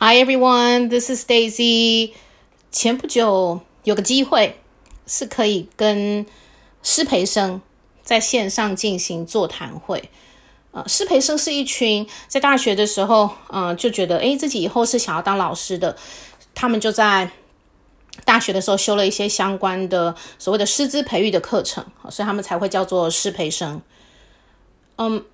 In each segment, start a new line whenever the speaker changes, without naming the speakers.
Hi everyone, this is Daisy. 前不久有个机会是可以跟师培生在线上进行座谈会。呃，师培生是一群在大学的时候，嗯、就觉得诶自己以后是想要当老师的，他们就在大学的时候修了一些相关的所谓的师资培育的课程，所以他们才会叫做师培生。嗯。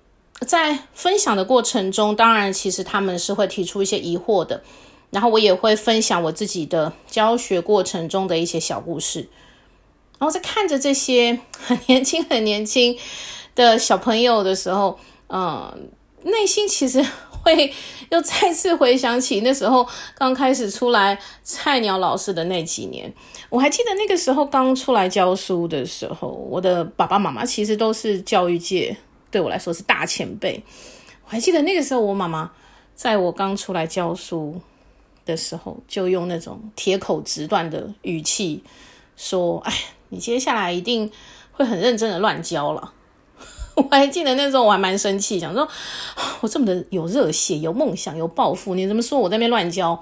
在分享的过程中，当然，其实他们是会提出一些疑惑的，然后我也会分享我自己的教学过程中的一些小故事。然后在看着这些很年轻、很年轻的小朋友的时候，嗯，内心其实会又再次回想起那时候刚开始出来菜鸟老师的那几年。我还记得那个时候刚出来教书的时候，我的爸爸妈妈其实都是教育界。对我来说是大前辈，我还记得那个时候，我妈妈在我刚出来教书的时候，就用那种铁口直断的语气说：“哎，你接下来一定会很认真的乱教了。”我还记得那时候我还蛮生气，想说：“我这么的有热血、有梦想、有抱负，你怎么说我在那边乱教？”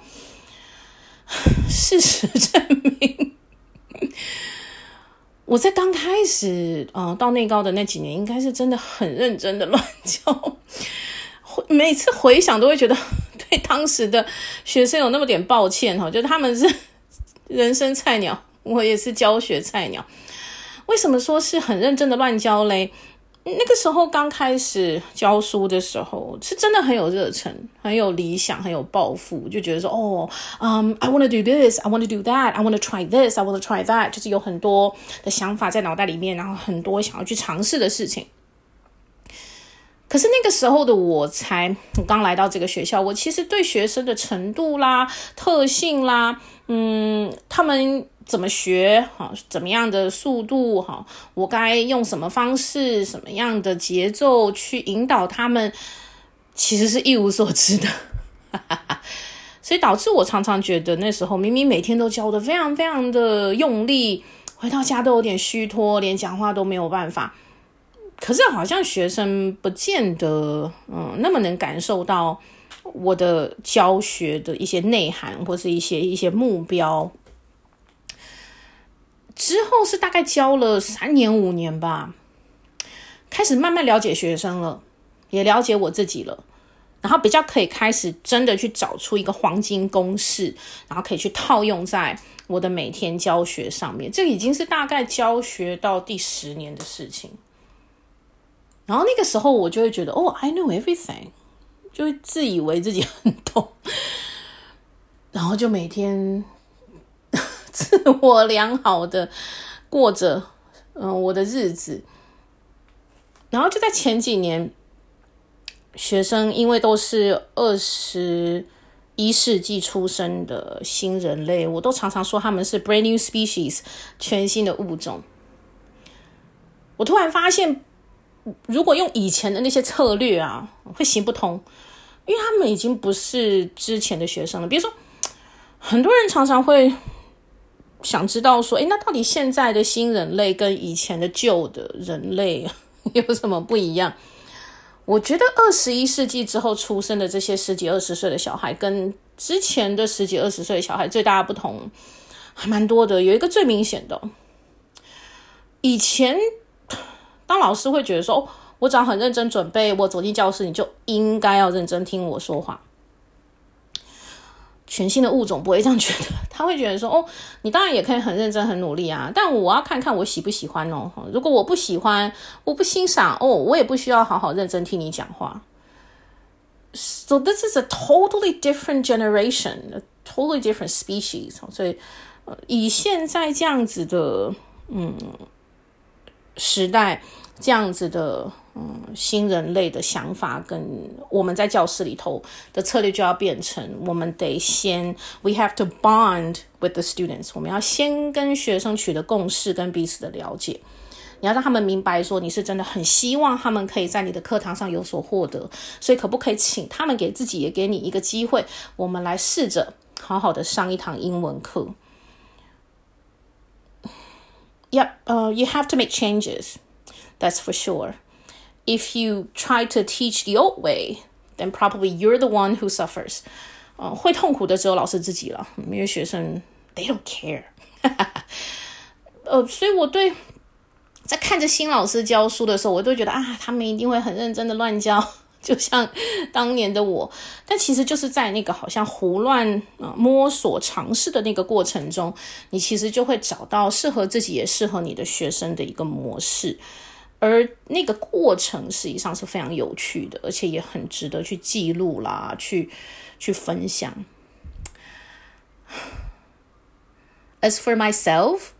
事实证明。我在刚开始，呃，到内高的那几年，应该是真的很认真的乱教。每次回想都会觉得对当时的学生有那么点抱歉哈，就他们是人生菜鸟，我也是教学菜鸟。为什么说是很认真的乱教嘞？那个时候刚开始教书的时候，是真的很有热忱，很有理想，很有抱负，就觉得说，哦，嗯，I want to do this, I want to do that, I want to try this, I want to try that，就是有很多的想法在脑袋里面，然后很多想要去尝试的事情。可是那个时候的我才刚来到这个学校，我其实对学生的程度啦、特性啦，嗯，他们。怎么学？哈，怎么样的速度？哈，我该用什么方式、什么样的节奏去引导他们？其实是一无所知的，所以导致我常常觉得那时候明明每天都教的非常非常的用力，回到家都有点虚脱，连讲话都没有办法。可是好像学生不见得嗯那么能感受到我的教学的一些内涵或是一些一些目标。之后是大概教了三年五年吧，开始慢慢了解学生了，也了解我自己了，然后比较可以开始真的去找出一个黄金公式，然后可以去套用在我的每天教学上面。这已经是大概教学到第十年的事情。然后那个时候我就会觉得，哦，I know everything，就会自以为自己很懂，然后就每天。自我良好的过着，嗯，我的日子。然后就在前几年，学生因为都是二十一世纪出生的新人类，我都常常说他们是 brand new species，全新的物种。我突然发现，如果用以前的那些策略啊，会行不通，因为他们已经不是之前的学生了。比如说，很多人常常会。想知道说，诶，那到底现在的新人类跟以前的旧的人类 有什么不一样？我觉得二十一世纪之后出生的这些十几二十岁的小孩，跟之前的十几二十岁的小孩最大的不同还蛮多的。有一个最明显的，以前当老师会觉得说，我只要很认真准备，我走进教室，你就应该要认真听我说话。全新的物种不会这样觉得，他会觉得说：“哦，你当然也可以很认真、很努力啊，但我要看看我喜不喜欢哦。如果我不喜欢，我不欣赏哦，我也不需要好好认真听你讲话。” So this is a totally different generation, a totally different species。所以，以现在这样子的嗯时代，这样子的。嗯，新人类的想法跟我们在教室里头的策略就要变成，我们得先，we have to bond with the students，我们要先跟学生取得共识跟彼此的了解，你要让他们明白说你是真的很希望他们可以在你的课堂上有所获得，所以可不可以请他们给自己也给你一个机会，我们来试着好好的上一堂英文课。Yep, uh, you have to make changes, that's for sure. If you try to teach the old way, then probably you're the one who suffers. 呃，会痛苦的只有老师自己了，因为学生 they don't care 哈哈。呃，所以我对在看着新老师教书的时候，我都觉得啊，他们一定会很认真的乱教，就像当年的我。但其实就是在那个好像胡乱啊摸索尝试的那个过程中，你其实就会找到适合自己也适合你的学生的一个模式。而那个过程实际上是非常有趣的，而且也很值得去记录啦，去去分享。As for myself,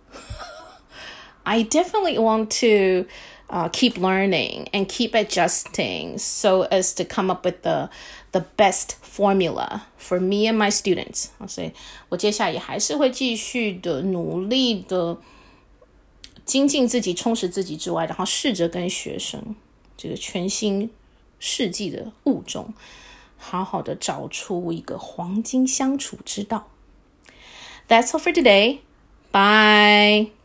I definitely want to uh, keep learning and keep adjusting so as to come up with the the best formula for me and my students. 所以我接下来也还是会继续的努力的。 精进自己、充实自己之外，然后试着跟学生这个全新世纪的物种，好好的找出一个黄金相处之道。That's all for today. Bye.